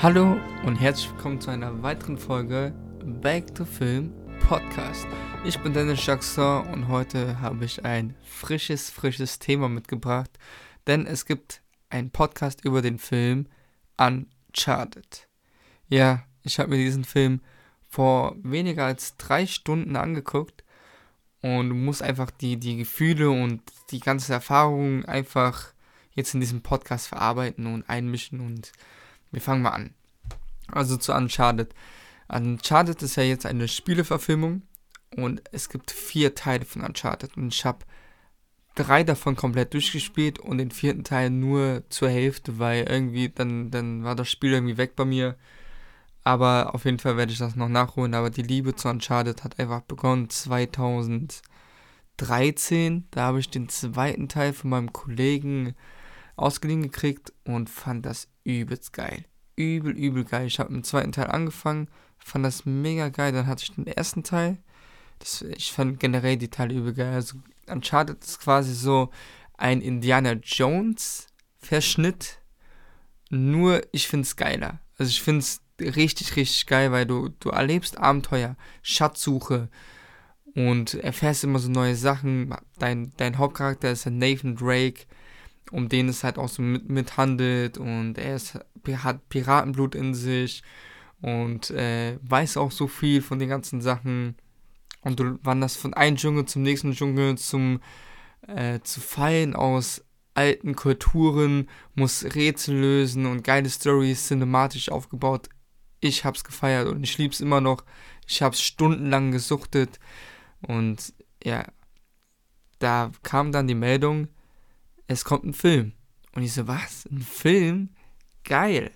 Hallo und herzlich willkommen zu einer weiteren Folge Back to Film Podcast. Ich bin Dennis Jackson und heute habe ich ein frisches, frisches Thema mitgebracht, denn es gibt einen Podcast über den Film Uncharted. Ja, ich habe mir diesen Film vor weniger als drei Stunden angeguckt und muss einfach die, die Gefühle und die ganze Erfahrung einfach jetzt in diesem Podcast verarbeiten und einmischen und wir fangen mal an. Also zu Uncharted. Uncharted ist ja jetzt eine Spieleverfilmung und es gibt vier Teile von Uncharted und ich habe drei davon komplett durchgespielt und den vierten Teil nur zur Hälfte, weil irgendwie dann, dann war das Spiel irgendwie weg bei mir. Aber auf jeden Fall werde ich das noch nachholen. Aber die Liebe zu Uncharted hat einfach begonnen 2013. Da habe ich den zweiten Teil von meinem Kollegen ausgeliehen gekriegt und fand das übelst geil. Übel, übel geil. Ich habe mit dem zweiten Teil angefangen, fand das mega geil. Dann hatte ich den ersten Teil. Das, ich fand generell die Teile übel geil. Also Uncharted ist quasi so ein Indiana Jones Verschnitt. Nur ich finde es geiler. Also ich finde es richtig, richtig geil, weil du, du erlebst Abenteuer, Schatzsuche und erfährst immer so neue Sachen. Dein, dein Hauptcharakter ist Nathan Drake um den es halt auch so mit, mithandelt und er ist, hat Piratenblut in sich und äh, weiß auch so viel von den ganzen Sachen und du wanderst von einem Dschungel zum nächsten Dschungel zum äh, zu Fallen aus alten Kulturen, muss Rätsel lösen und geile Stories cinematisch aufgebaut. Ich hab's gefeiert und ich lieb's immer noch. Ich hab's stundenlang gesuchtet und ja, da kam dann die Meldung, es kommt ein Film. Und ich so, was? Ein Film? Geil.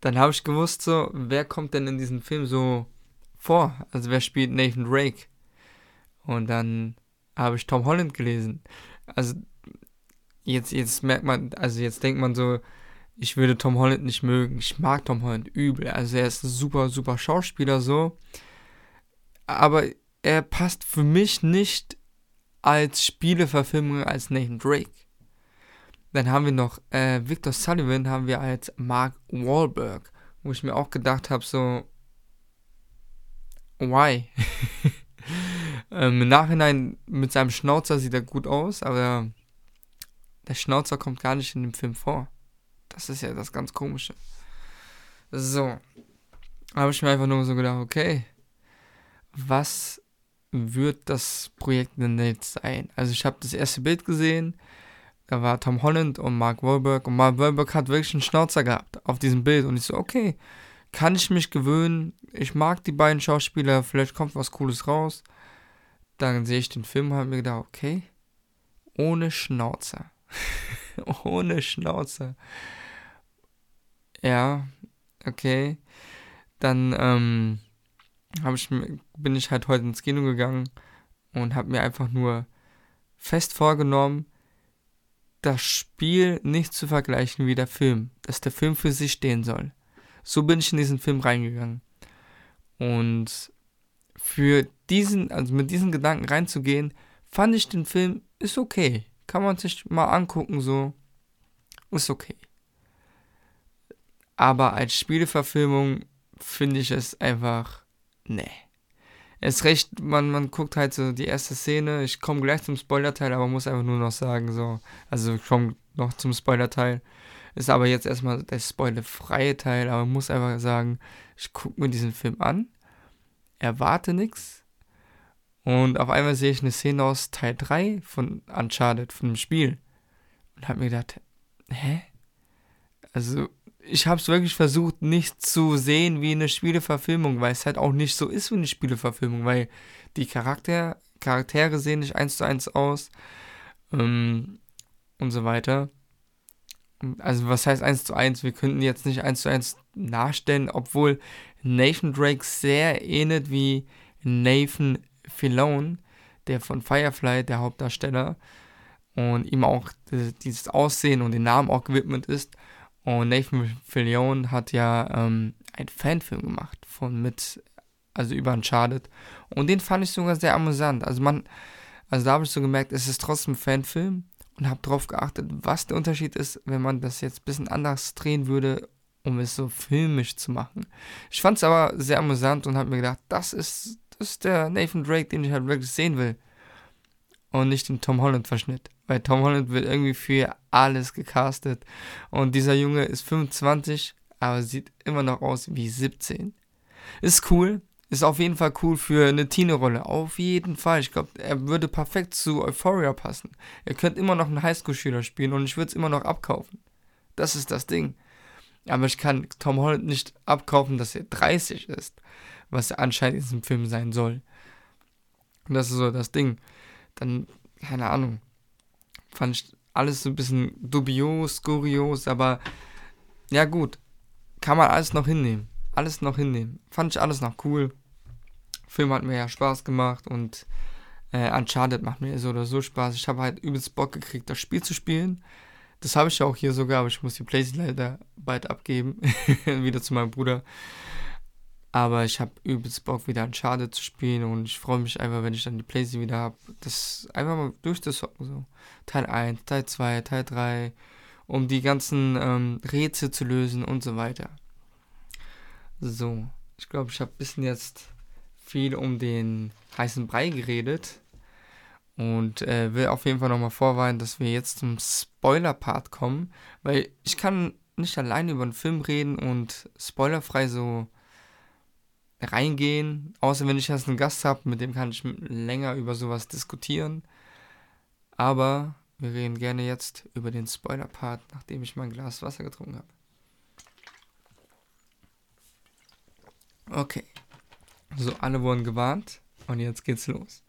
Dann habe ich gewusst, so, wer kommt denn in diesem Film so vor? Also wer spielt Nathan Drake? Und dann habe ich Tom Holland gelesen. Also jetzt, jetzt merkt man, also jetzt denkt man so, ich würde Tom Holland nicht mögen. Ich mag Tom Holland übel. Also er ist ein super, super Schauspieler so. Aber er passt für mich nicht als Spieleverfilmung als Nathan Drake. Dann haben wir noch äh, Victor Sullivan haben wir als Mark Wahlberg, wo ich mir auch gedacht habe, so, why? ähm, Im Nachhinein mit seinem Schnauzer sieht er gut aus, aber der Schnauzer kommt gar nicht in dem Film vor. Das ist ja das ganz Komische. So. Habe ich mir einfach nur so gedacht, okay, was wird das Projekt denn jetzt sein? Also ich habe das erste Bild gesehen, da war Tom Holland und Mark Wahlberg und Mark Wahlberg hat wirklich einen Schnauzer gehabt auf diesem Bild und ich so, okay, kann ich mich gewöhnen, ich mag die beiden Schauspieler, vielleicht kommt was Cooles raus. Dann sehe ich den Film und habe mir gedacht, okay, ohne Schnauzer. ohne Schnauzer. Ja, okay. Dann, ähm, ich, bin ich halt heute ins Kino gegangen und habe mir einfach nur fest vorgenommen, das Spiel nicht zu vergleichen wie der Film, dass der Film für sich stehen soll. So bin ich in diesen Film reingegangen. Und für diesen, also mit diesen Gedanken reinzugehen, fand ich den Film ist okay. Kann man sich mal angucken, so. Ist okay. Aber als Spieleverfilmung finde ich es einfach nee. Es recht, man, man guckt halt so die erste Szene. Ich komme gleich zum Spoiler-Teil, aber muss einfach nur noch sagen, so. Also, ich komme noch zum Spoiler-Teil. Ist aber jetzt erstmal der spoilerfreie Teil, aber muss einfach sagen, ich gucke mir diesen Film an, erwarte nichts und auf einmal sehe ich eine Szene aus Teil 3 von Uncharted, von dem Spiel und habe mir gedacht, hä? Also, ich habe es wirklich versucht, nicht zu sehen wie eine Spieleverfilmung, weil es halt auch nicht so ist wie eine Spieleverfilmung, weil die Charakter, Charaktere sehen nicht eins zu eins aus ähm, und so weiter. Also was heißt eins zu eins? Wir könnten jetzt nicht eins zu eins nachstellen, obwohl Nathan Drake sehr ähnelt wie Nathan Filone, der von Firefly, der Hauptdarsteller, und ihm auch dieses Aussehen und den Namen auch gewidmet ist. Und Nathan Fillion hat ja ähm, einen Fanfilm gemacht von mit, also über Uncharted. Und den fand ich sogar sehr amüsant. Also man, also da habe ich so gemerkt, es ist trotzdem ein Fanfilm und habe darauf geachtet, was der Unterschied ist, wenn man das jetzt ein bisschen anders drehen würde um es so filmisch zu machen. Ich fand es aber sehr amüsant und habe mir gedacht, das ist, das ist der Nathan Drake, den ich halt wirklich sehen will. Und nicht den Tom Holland-Verschnitt. Weil Tom Holland wird irgendwie für alles gecastet. Und dieser Junge ist 25, aber sieht immer noch aus wie 17. Ist cool. Ist auf jeden Fall cool für eine Teenie-Rolle. Auf jeden Fall. Ich glaube, er würde perfekt zu Euphoria passen. Er könnte immer noch einen Highschool-Schüler spielen und ich würde es immer noch abkaufen. Das ist das Ding. Aber ich kann Tom Holland nicht abkaufen, dass er 30 ist, was er anscheinend in diesem Film sein soll. Und das ist so das Ding. Dann, keine Ahnung, fand ich alles so ein bisschen dubios, skurios, aber ja gut, kann man alles noch hinnehmen. Alles noch hinnehmen. Fand ich alles noch cool. Film hat mir ja Spaß gemacht und äh, Uncharted macht mir so oder so Spaß. Ich habe halt übelst Bock gekriegt, das Spiel zu spielen. Das habe ich ja auch hier sogar, aber ich muss die Playstation leider bald abgeben. wieder zu meinem Bruder. Aber ich habe übelst Bock, wieder an Schade zu spielen und ich freue mich einfach, wenn ich dann die Playstation wieder habe, das einfach mal durchzusocken. So. Teil 1, Teil 2, Teil 3, um die ganzen ähm, Rätsel zu lösen und so weiter. So, ich glaube, ich habe ein bisschen jetzt viel um den heißen Brei geredet. Und äh, will auf jeden Fall nochmal vorwarnen, dass wir jetzt zum Spoiler-Part kommen, weil ich kann nicht alleine über einen Film reden und spoilerfrei so reingehen, außer wenn ich jetzt einen Gast habe, mit dem kann ich länger über sowas diskutieren. Aber wir reden gerne jetzt über den Spoiler-Part, nachdem ich mein Glas Wasser getrunken habe. Okay. So, alle wurden gewarnt und jetzt geht's los.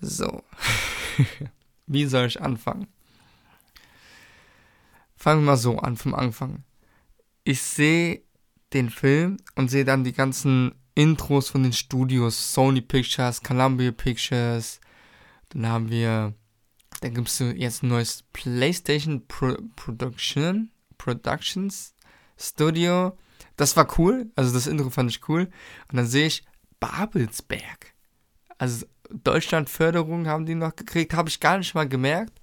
So. Wie soll ich anfangen? Fangen wir mal so an vom Anfang. Ich sehe den Film und sehe dann die ganzen Intros von den Studios. Sony Pictures, Columbia Pictures. Dann haben wir, dann gibt es jetzt ein neues PlayStation Pro Production, Productions Studio. Das war cool. Also das Intro fand ich cool. Und dann sehe ich Babelsberg. Also Deutschlandförderung haben die noch gekriegt, habe ich gar nicht mal gemerkt.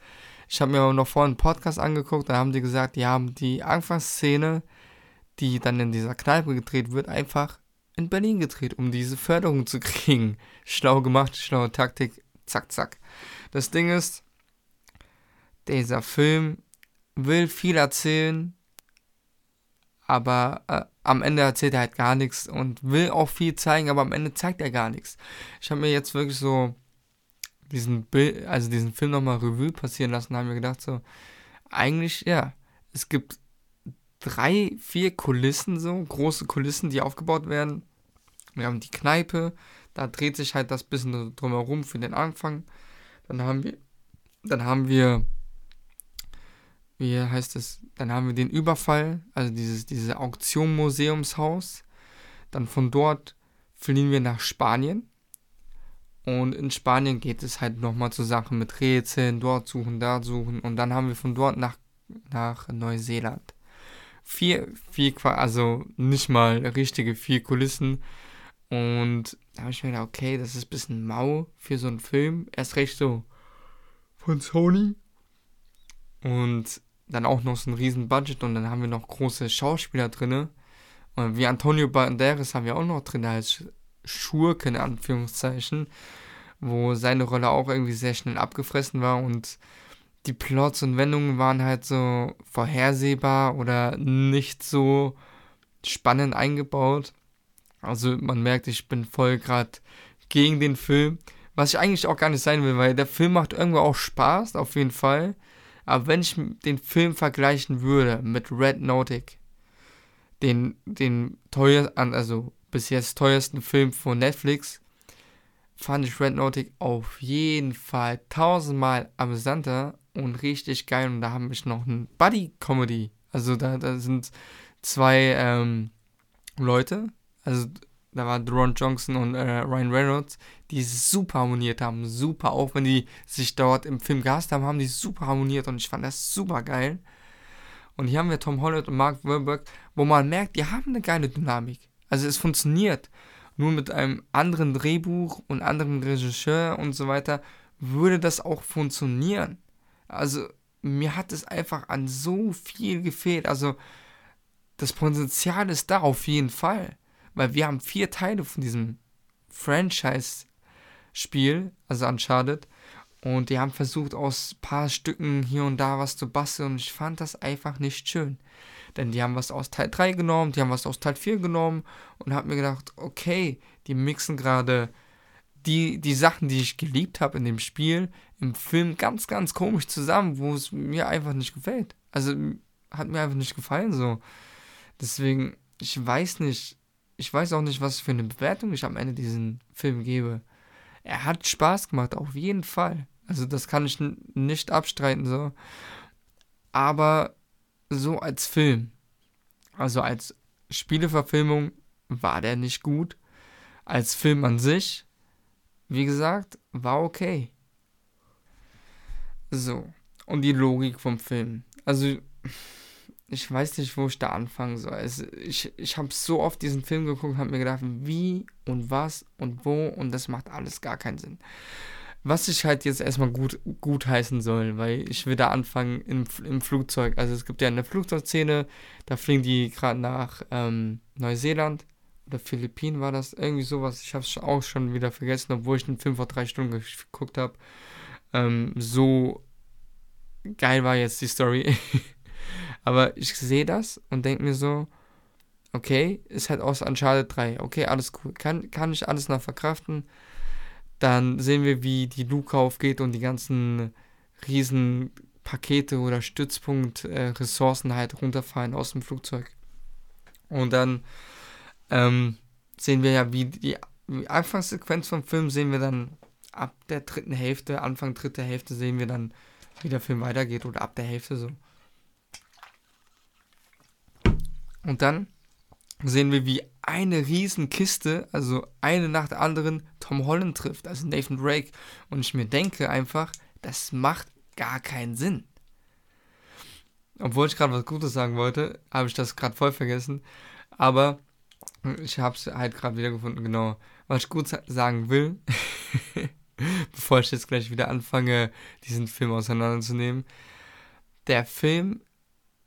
Ich habe mir aber noch vorhin einen Podcast angeguckt, da haben die gesagt, die haben die Anfangsszene, die dann in dieser Kneipe gedreht wird, einfach in Berlin gedreht, um diese Förderung zu kriegen. Schlau gemacht, schlaue Taktik, zack, zack. Das Ding ist, dieser Film will viel erzählen, aber äh, am Ende erzählt er halt gar nichts und will auch viel zeigen, aber am Ende zeigt er gar nichts. Ich habe mir jetzt wirklich so diesen Bild, also diesen Film nochmal Revue passieren lassen, haben mir gedacht so, eigentlich ja, es gibt drei, vier Kulissen so, große Kulissen, die aufgebaut werden. Wir haben die Kneipe, da dreht sich halt das bisschen drumherum für den Anfang. Dann haben wir, dann haben wir wie heißt es, dann haben wir den Überfall, also dieses, dieses Auktion-Museumshaus. Dann von dort fliehen wir nach Spanien. Und in Spanien geht es halt nochmal zu Sachen mit Rätseln, dort suchen, da suchen. Und dann haben wir von dort nach, nach Neuseeland. Vier, vier, also nicht mal richtige vier Kulissen. Und da habe ich mir gedacht, okay, das ist ein bisschen mau für so einen Film. Erst recht so von Sony. Und dann auch noch so ein riesen Budget und dann haben wir noch große Schauspieler drin. Und wie Antonio Banderas haben wir auch noch drin als Schurke in Anführungszeichen, wo seine Rolle auch irgendwie sehr schnell abgefressen war und die Plots und Wendungen waren halt so vorhersehbar oder nicht so spannend eingebaut. Also man merkt, ich bin voll gerade gegen den Film, was ich eigentlich auch gar nicht sein will, weil der Film macht irgendwo auch Spaß, auf jeden Fall. Aber wenn ich den Film vergleichen würde mit Red Nautic, den, den teuersten, also bis jetzt teuersten Film von Netflix, fand ich Red Nautic auf jeden Fall tausendmal amüsanter und richtig geil. Und da habe ich noch ein Buddy-Comedy. Also da, da sind zwei ähm, Leute, also da war Ron Johnson und äh, Ryan Reynolds, die super harmoniert haben. Super, auch wenn die sich dort im Film gehasst haben, haben die super harmoniert und ich fand das super geil. Und hier haben wir Tom Holland und Mark Wahlberg, wo man merkt, die haben eine geile Dynamik. Also es funktioniert. Nur mit einem anderen Drehbuch und anderem Regisseur und so weiter würde das auch funktionieren. Also mir hat es einfach an so viel gefehlt. Also das Potenzial ist da auf jeden Fall. Weil wir haben vier Teile von diesem Franchise-Spiel, also Uncharted. Und die haben versucht, aus ein paar Stücken hier und da was zu basteln. Und ich fand das einfach nicht schön. Denn die haben was aus Teil 3 genommen, die haben was aus Teil 4 genommen. Und hab mir gedacht, okay, die mixen gerade die, die Sachen, die ich geliebt habe in dem Spiel, im Film ganz, ganz komisch zusammen, wo es mir einfach nicht gefällt. Also hat mir einfach nicht gefallen so. Deswegen, ich weiß nicht, ich weiß auch nicht, was für eine Bewertung ich am Ende diesen Film gebe. Er hat Spaß gemacht, auf jeden Fall. Also das kann ich nicht abstreiten so. Aber so als Film, also als Spieleverfilmung war der nicht gut. Als Film an sich wie gesagt, war okay. So, und die Logik vom Film. Also, ich weiß nicht, wo ich da anfangen soll. Also, ich ich habe so oft diesen Film geguckt und habe mir gedacht, wie und was und wo und das macht alles gar keinen Sinn. Was ich halt jetzt erstmal gut, gut heißen soll, weil ich will da anfangen im, im Flugzeug. Also es gibt ja eine Flugzeugszene, da fliegen die gerade nach ähm, Neuseeland oder Philippinen war das, irgendwie sowas. Ich habe es auch schon wieder vergessen, obwohl ich den Film vor drei Stunden geguckt habe. Ähm, so geil war jetzt die Story. Aber ich sehe das und denke mir so, okay, ist halt aus Uncharted 3. Okay, alles cool. Kann, kann ich alles noch verkraften. Dann sehen wir, wie die Luke aufgeht und die ganzen riesen Pakete oder Stützpunkt-Ressourcen äh, halt runterfallen aus dem Flugzeug. Und dann ähm, sehen wir ja, wie die, Anfangssequenz vom Film sehen wir dann ab der dritten Hälfte, Anfang dritte Hälfte sehen wir dann, wie der Film weitergeht oder ab der Hälfte so. Und dann sehen wir, wie eine Riesenkiste, also eine nach der anderen, Tom Holland trifft, also Nathan Drake. Und ich mir denke einfach, das macht gar keinen Sinn. Obwohl ich gerade was Gutes sagen wollte, habe ich das gerade voll vergessen. Aber ich habe es halt gerade wiedergefunden, genau. Was ich gut sagen will, bevor ich jetzt gleich wieder anfange, diesen Film auseinanderzunehmen. Der Film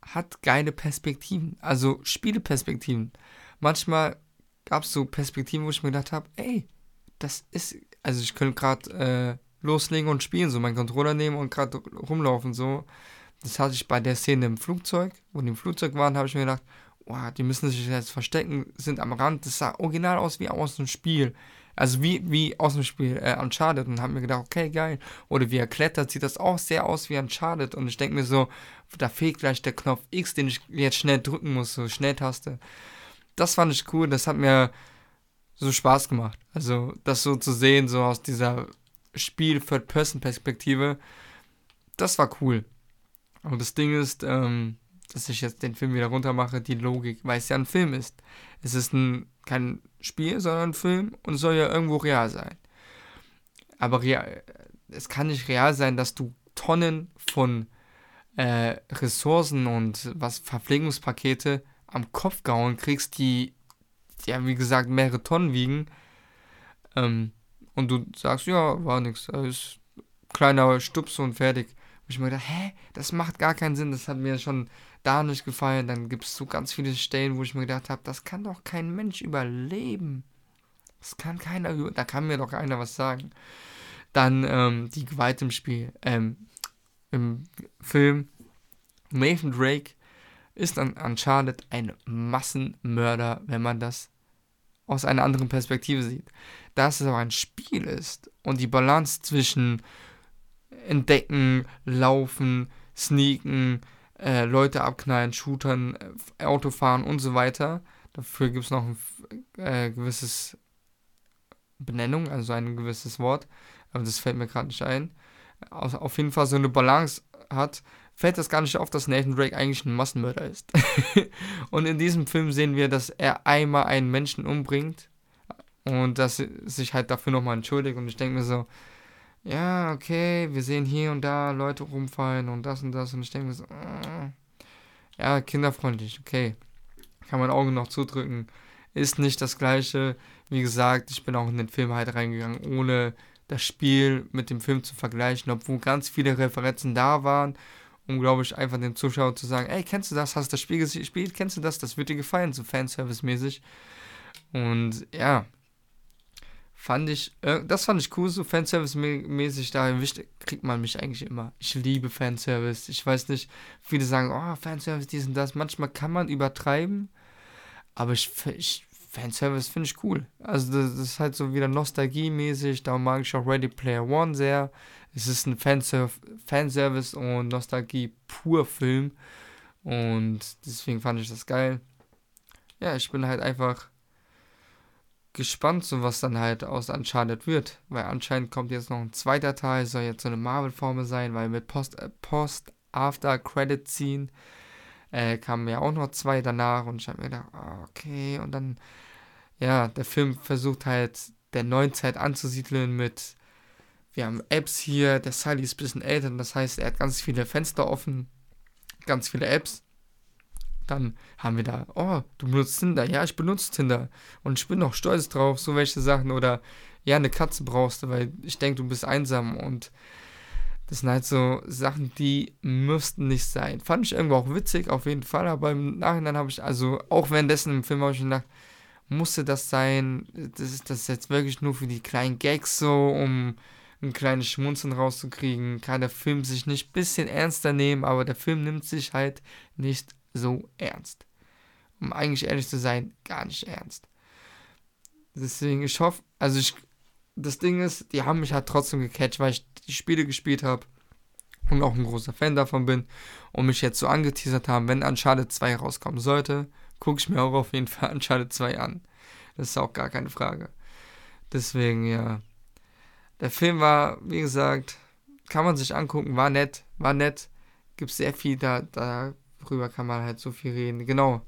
hat geile Perspektiven, also Spieleperspektiven. Manchmal gab es so Perspektiven, wo ich mir gedacht habe, ey, das ist, also ich könnte gerade äh, loslegen und spielen, so meinen Controller nehmen und gerade rumlaufen, so. Das hatte ich bei der Szene im Flugzeug, wo die im Flugzeug waren, habe ich mir gedacht, oh, die müssen sich jetzt verstecken, sind am Rand. Das sah original aus wie aus dem Spiel. Also wie, wie aus dem Spiel äh, Uncharted und haben mir gedacht, okay, geil. Oder wie er klettert, sieht das auch sehr aus wie Uncharted. Und ich denke mir so, da fehlt gleich der Knopf X, den ich jetzt schnell drücken muss, so Schnelltaste. Das fand ich cool, das hat mir so Spaß gemacht. Also das so zu sehen, so aus dieser Spiel-Third-Person-Perspektive, das war cool. Und das Ding ist, ähm, dass ich jetzt den Film wieder runter mache, die Logik, weil es ja ein Film ist. Es ist ein, kein Spiel, sondern ein Film und soll ja irgendwo real sein. Aber real, es kann nicht real sein, dass du Tonnen von äh, Ressourcen und was Verpflegungspakete am Kopf gehauen kriegst, die ja wie gesagt mehrere Tonnen wiegen. Ähm, und du sagst, ja, war nix, ist kleiner Stups und fertig. Und ich mir gedacht, hä, das macht gar keinen Sinn. Das hat mir schon da nicht gefallen. Dann gibt es so ganz viele Stellen, wo ich mir gedacht habe, das kann doch kein Mensch überleben. Das kann keiner, da kann mir doch keiner was sagen. Dann ähm, die Gewalt im Spiel, ähm, im Film. Nathan Drake ist an Uncharted ein Massenmörder, wenn man das aus einer anderen Perspektive sieht. Dass es aber ein Spiel ist und die Balance zwischen Entdecken, Laufen, Sneaken, äh, Leute abknallen, shootern, äh, Autofahren und so weiter. Dafür gibt es noch ein äh, gewisses Benennung, also ein gewisses Wort, aber das fällt mir gerade nicht ein. Auf, auf jeden Fall so eine Balance hat, fällt das gar nicht auf, dass Nathan Drake eigentlich ein Massenmörder ist. und in diesem Film sehen wir, dass er einmal einen Menschen umbringt und dass sich halt dafür nochmal entschuldigt. Und ich denke mir so, ja, okay, wir sehen hier und da Leute rumfallen und das und das und ich denke mir so, äh, ja, kinderfreundlich, okay. Kann man Augen noch zudrücken. Ist nicht das gleiche. Wie gesagt, ich bin auch in den Film halt reingegangen, ohne das Spiel mit dem Film zu vergleichen, obwohl ganz viele Referenzen da waren um, glaube ich, einfach dem Zuschauer zu sagen, ey, kennst du das? Hast du das Spiel gespielt? Kennst du das? Das wird dir gefallen, so Fanservice-mäßig. Und ja, fand ich, äh, das fand ich cool, so Fanservice-mäßig, da kriegt man mich eigentlich immer. Ich liebe Fanservice. Ich weiß nicht, viele sagen, oh, Fanservice, dies und das. Manchmal kann man übertreiben, aber ich, ich Fanservice finde ich cool. Also das, das, ist halt so wieder Nostalgie-mäßig, da mag ich auch Ready Player One sehr. Es ist ein Fanserv Fanservice und Nostalgie pur Film und deswegen fand ich das geil. Ja, ich bin halt einfach gespannt, so was dann halt aus Uncharted wird, weil anscheinend kommt jetzt noch ein zweiter Teil, soll jetzt so eine Marvel-Formel sein, weil mit äh, Post After Credit Scene äh, kamen ja auch noch zwei danach und ich habe mir gedacht, ah, okay, und dann, ja, der Film versucht halt der Neuzeit anzusiedeln mit, wir haben Apps hier, der Sully ist ein bisschen älter, das heißt, er hat ganz viele Fenster offen, ganz viele Apps. Dann haben wir da, oh, du benutzt Tinder, ja, ich benutze Tinder und ich bin noch stolz drauf, so welche Sachen oder ja, eine Katze brauchst du, weil ich denke, du bist einsam und das sind halt so Sachen, die müssten nicht sein. Fand ich irgendwo auch witzig, auf jeden Fall, aber im Nachhinein habe ich, also auch währenddessen im Film habe ich gedacht, musste das sein? Das ist das jetzt wirklich nur für die kleinen Gags so, um ein kleines Schmunzeln rauszukriegen? Kann der Film sich nicht ein bisschen ernster nehmen, aber der Film nimmt sich halt nicht so ernst. Um eigentlich ehrlich zu sein, gar nicht ernst. Deswegen, ich hoffe, also ich, das Ding ist, die haben mich halt trotzdem gecatcht, weil ich die Spiele gespielt habe und auch ein großer Fan davon bin und mich jetzt so angeteasert haben, wenn Uncharted 2 rauskommen sollte, gucke ich mir auch auf jeden Fall Uncharted 2 an. Das ist auch gar keine Frage. Deswegen, ja. Der Film war, wie gesagt, kann man sich angucken, war nett, war nett. Gibt sehr viel, da, darüber kann man halt so viel reden. Genau.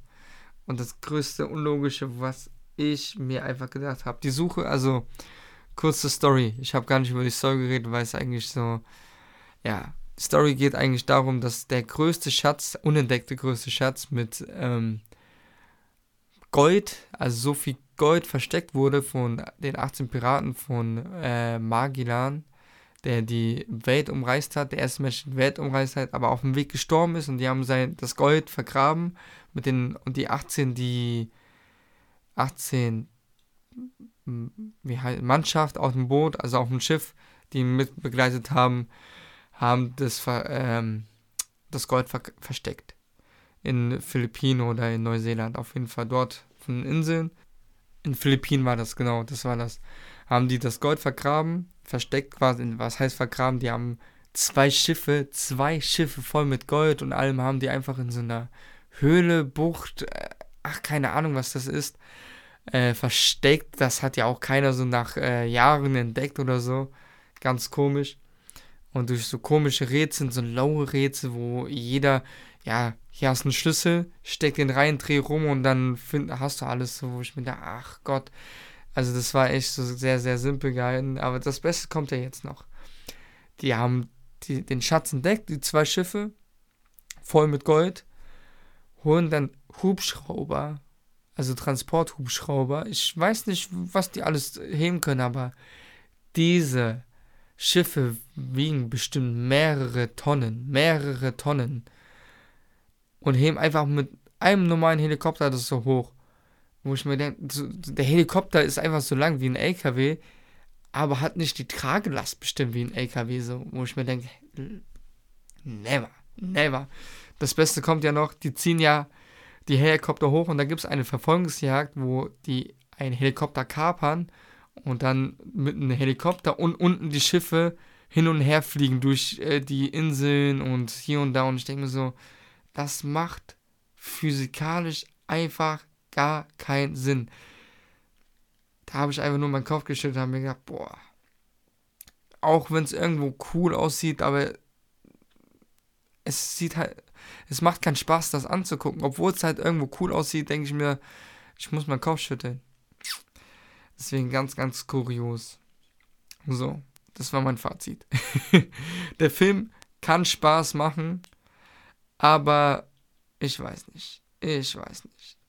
Und das größte Unlogische, was ich mir einfach gedacht habe, die Suche, also kurze Story. Ich habe gar nicht über die Story geredet, weil es eigentlich so, ja, die Story geht eigentlich darum, dass der größte Schatz, unentdeckte größte Schatz mit ähm, Gold, also so viel Gold versteckt wurde von den 18 Piraten von äh, Magellan, der die Welt umreist hat, der erste Mensch die Welt umreist hat, aber auf dem Weg gestorben ist und die haben sein, das Gold vergraben mit den, und die 18, die 18 wie halt Mannschaft auf dem Boot, also auf dem Schiff, die ihn mit begleitet haben, haben das, ähm, das Gold ver versteckt. In Philippinen oder in Neuseeland, auf jeden Fall dort von den Inseln. In Philippinen war das, genau, das war das. Haben die das Gold vergraben, versteckt quasi, was heißt vergraben? Die haben zwei Schiffe, zwei Schiffe voll mit Gold und allem haben die einfach in so einer Höhle, Bucht, äh, ach, keine Ahnung, was das ist, äh, versteckt. Das hat ja auch keiner so nach äh, Jahren entdeckt oder so. Ganz komisch. Und durch so komische Rätsel, so laue Rätsel, wo jeder, ja, hier hast du einen Schlüssel, steck den rein, dreh rum und dann find, hast du alles so, wo ich mir da, ach Gott. Also das war echt so sehr, sehr simpel gehalten. Aber das Beste kommt ja jetzt noch. Die haben die, den Schatz entdeckt, die zwei Schiffe, voll mit Gold, holen dann Hubschrauber also Transporthubschrauber. Ich weiß nicht, was die alles heben können, aber diese Schiffe wiegen bestimmt mehrere Tonnen, mehrere Tonnen. Und heben einfach mit einem normalen Helikopter das so hoch. Wo ich mir denke, der Helikopter ist einfach so lang wie ein LKW, aber hat nicht die Tragelast bestimmt wie ein LKW, so, wo ich mir denke, never, never. Das Beste kommt ja noch, die ziehen ja die Helikopter hoch und da gibt es eine Verfolgungsjagd, wo die einen Helikopter kapern und dann mit einem Helikopter und unten die Schiffe hin und her fliegen durch äh, die Inseln und hier und da und ich denke mir so, das macht physikalisch einfach gar keinen Sinn. Da habe ich einfach nur meinen Kopf geschüttelt und habe mir gedacht, boah, auch wenn es irgendwo cool aussieht, aber es sieht halt, es macht keinen Spaß, das anzugucken. Obwohl es halt irgendwo cool aussieht, denke ich mir, ich muss meinen Kopf schütteln. Deswegen ganz, ganz kurios. So, das war mein Fazit. Der Film kann Spaß machen, aber ich weiß nicht. Ich weiß nicht.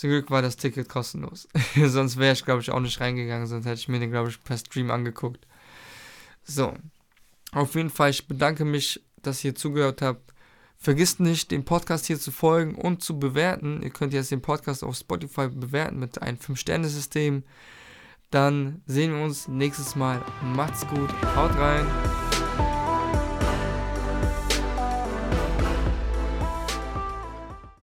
Zum Glück war das Ticket kostenlos. sonst wäre ich, glaube ich, auch nicht reingegangen. Sonst hätte ich mir den, glaube ich, per Stream angeguckt. So. Auf jeden Fall, ich bedanke mich dass ihr zugehört habt. Vergisst nicht, den Podcast hier zu folgen und zu bewerten. Ihr könnt jetzt den Podcast auf Spotify bewerten mit einem 5-Sterne-System. Dann sehen wir uns nächstes Mal. Macht's gut, haut rein.